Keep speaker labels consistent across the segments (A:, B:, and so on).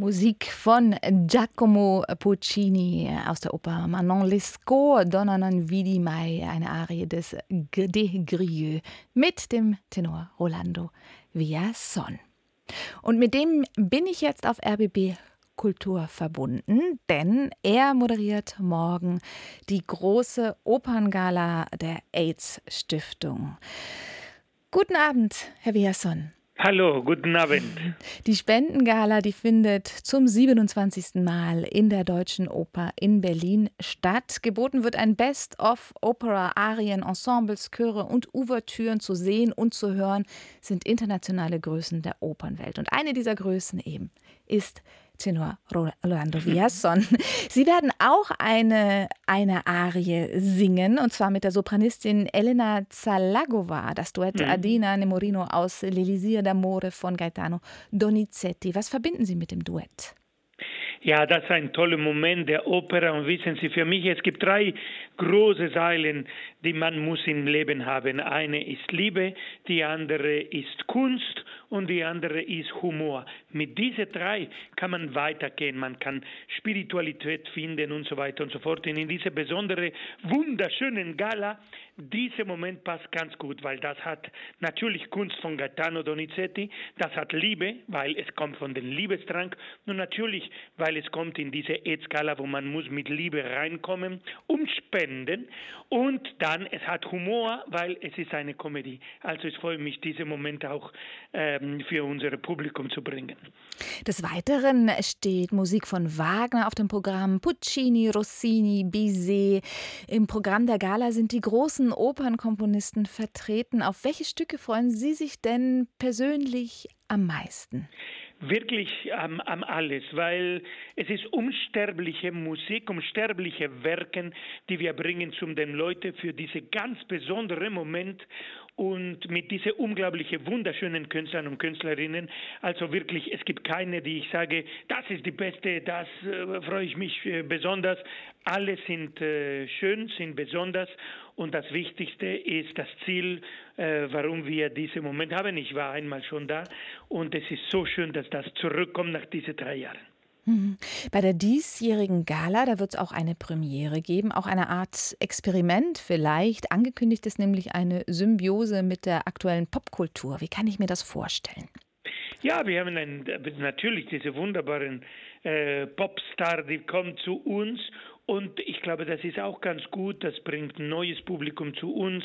A: Musik von Giacomo Puccini aus der Oper Manon Lescaut, Donna non vidi mai, eine Arie des De Grieux mit dem Tenor Rolando Villason. Und mit dem bin ich jetzt auf RBB Kultur verbunden, denn er moderiert morgen die große Operngala der AIDS Stiftung. Guten Abend, Herr Villason.
B: Hallo, guten Abend.
A: Die Spendengala, die findet zum 27. Mal in der Deutschen Oper in Berlin statt. Geboten wird ein Best-of Opera, Arien, Ensembles, Chöre und Ouvertüren zu sehen und zu hören sind internationale Größen der Opernwelt. Und eine dieser Größen eben ist Tenor Rolando Villason. Sie werden auch eine, eine Arie singen, und zwar mit der Sopranistin Elena Zalagova, das Duett mhm. Adina Nemorino aus L'Elisir d'Amore von Gaetano Donizetti. Was verbinden Sie mit dem Duett?
B: Ja, das ist ein toller Moment der Oper. Und wissen Sie, für mich, es gibt drei große Säulen, die man muss im Leben haben. Eine ist Liebe, die andere ist Kunst und die andere ist Humor. Mit diesen drei kann man weitergehen. Man kann Spiritualität finden und so weiter und so fort. Und in diese besondere, wunderschönen Gala dieser Moment passt ganz gut, weil das hat natürlich Kunst von Gaetano Donizetti, das hat Liebe, weil es kommt von dem Liebestrank und natürlich, weil es kommt in diese Ed-Skala, wo man muss mit Liebe reinkommen und spenden und dann es hat Humor, weil es ist eine Komödie. Also ich freue mich, diesen Moment auch ähm, für unser Publikum zu bringen.
A: Des Weiteren steht Musik von Wagner auf dem Programm, Puccini, Rossini, Bizet. Im Programm der Gala sind die großen Opernkomponisten vertreten. Auf welche Stücke freuen Sie sich denn persönlich am meisten?
B: Wirklich am, am alles, weil es ist unsterbliche Musik, unsterbliche Werke, die wir bringen zu den Leuten für diese ganz besondere Moment und mit diesen unglaublichen, wunderschönen Künstlern und Künstlerinnen. Also wirklich, es gibt keine, die ich sage, das ist die beste, das äh, freue ich mich äh, besonders. Alle sind äh, schön, sind besonders und das Wichtigste ist das Ziel, äh, warum wir diesen Moment haben. Ich war einmal schon da und es ist so schön, dass das zurückkommt nach diesen drei Jahren.
A: Mhm. Bei der diesjährigen Gala, da wird es auch eine Premiere geben, auch eine Art Experiment vielleicht. Angekündigt ist nämlich eine Symbiose mit der aktuellen Popkultur. Wie kann ich mir das vorstellen?
B: Ja, wir haben ein, natürlich diese wunderbaren äh, Popstar, die kommt zu uns und ich glaube, das ist auch ganz gut. Das bringt ein neues Publikum zu uns.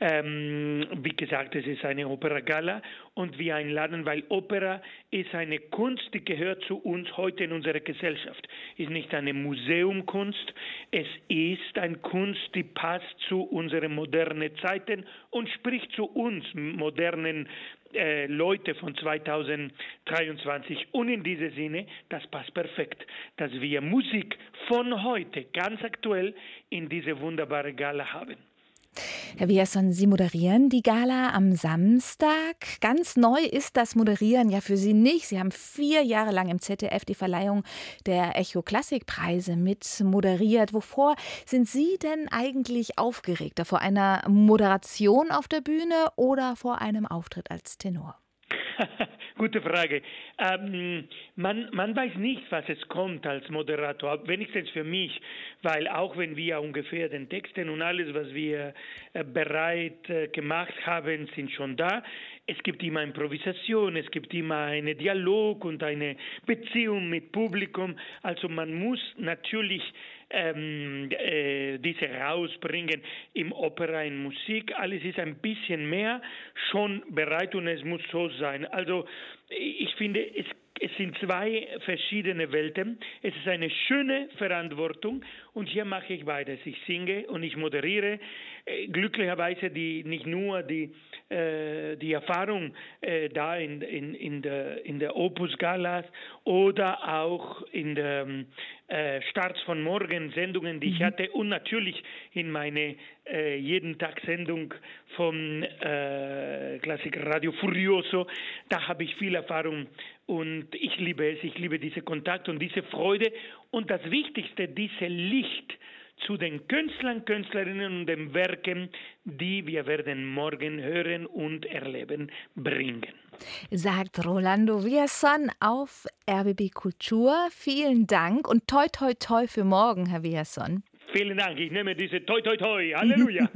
B: Ähm, wie gesagt, es ist eine Opera Gala und wir einladen, weil Opera ist eine Kunst, die gehört zu uns heute in unserer Gesellschaft. Ist nicht eine Museumkunst. Es ist eine Kunst, die passt zu unseren modernen Zeiten und spricht zu uns modernen äh, Leute von 2023. Und in diesem Sinne, das passt perfekt, dass wir Musik von heute ganz aktuell in diese wunderbare Gala haben.
A: Herr Wierson, Sie moderieren die Gala am Samstag. Ganz neu ist das Moderieren ja für Sie nicht. Sie haben vier Jahre lang im ZDF die Verleihung der Echo Klassikpreise mit moderiert. Wovor sind Sie denn eigentlich aufgeregter? Vor einer Moderation auf der Bühne oder vor einem Auftritt als Tenor?
B: Gute Frage. Ähm, man, man weiß nicht, was es kommt als Moderator, wenigstens für mich, weil auch wenn wir ungefähr den Texten und alles, was wir äh, bereit äh, gemacht haben, sind schon da, es gibt immer Improvisation, es gibt immer einen Dialog und eine Beziehung mit Publikum. Also man muss natürlich ähm, äh, diese rausbringen im Opera, in Musik. Alles ist ein bisschen mehr schon bereit und es muss so sein. Also ich finde, es es sind zwei verschiedene Welten. Es ist eine schöne Verantwortung und hier mache ich beides. Ich singe und ich moderiere. Äh, glücklicherweise die, nicht nur die, äh, die Erfahrung äh, da in, in, in, der, in der Opus Galas oder auch in der äh, Starts von Morgen Sendungen, die mhm. ich hatte und natürlich in meine äh, jeden Tag Sendung vom äh, Klassiker Radio Furioso. Da habe ich viel Erfahrung und ich liebe es. Ich liebe diese Kontakt und diese Freude und das Wichtigste, diese Licht zu den Künstlern, Künstlerinnen und den Werken, die wir werden morgen hören und erleben, bringen.
A: Sagt Rolando Villazon auf RBB Kultur. Vielen Dank und toi toi toi für morgen, Herr Villazon.
B: Vielen Dank. Ich nehme diese Toi Toi Toi. Halleluja.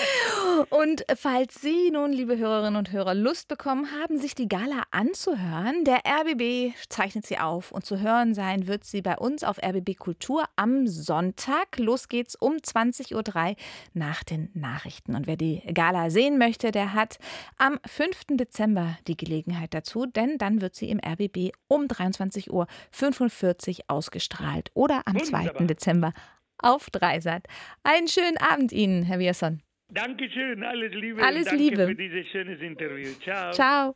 A: und falls Sie nun, liebe Hörerinnen und Hörer, Lust bekommen haben, sich die Gala anzuhören, der RBB zeichnet sie auf und zu hören sein wird sie bei uns auf RBB Kultur am Sonntag. Los geht's um 20.03 Uhr nach den Nachrichten. Und wer die Gala sehen möchte, der hat am 5. Dezember die Gelegenheit dazu, denn dann wird sie im RBB um 23.45 Uhr ausgestrahlt oder am Wunderbar. 2. Dezember auf Dreisat. Einen schönen Abend Ihnen, Herr Wierson.
B: Dankeschön, alles Liebe.
A: Alles
B: danke
A: Liebe.
B: für dieses schönes Interview. Ciao.
A: Ciao.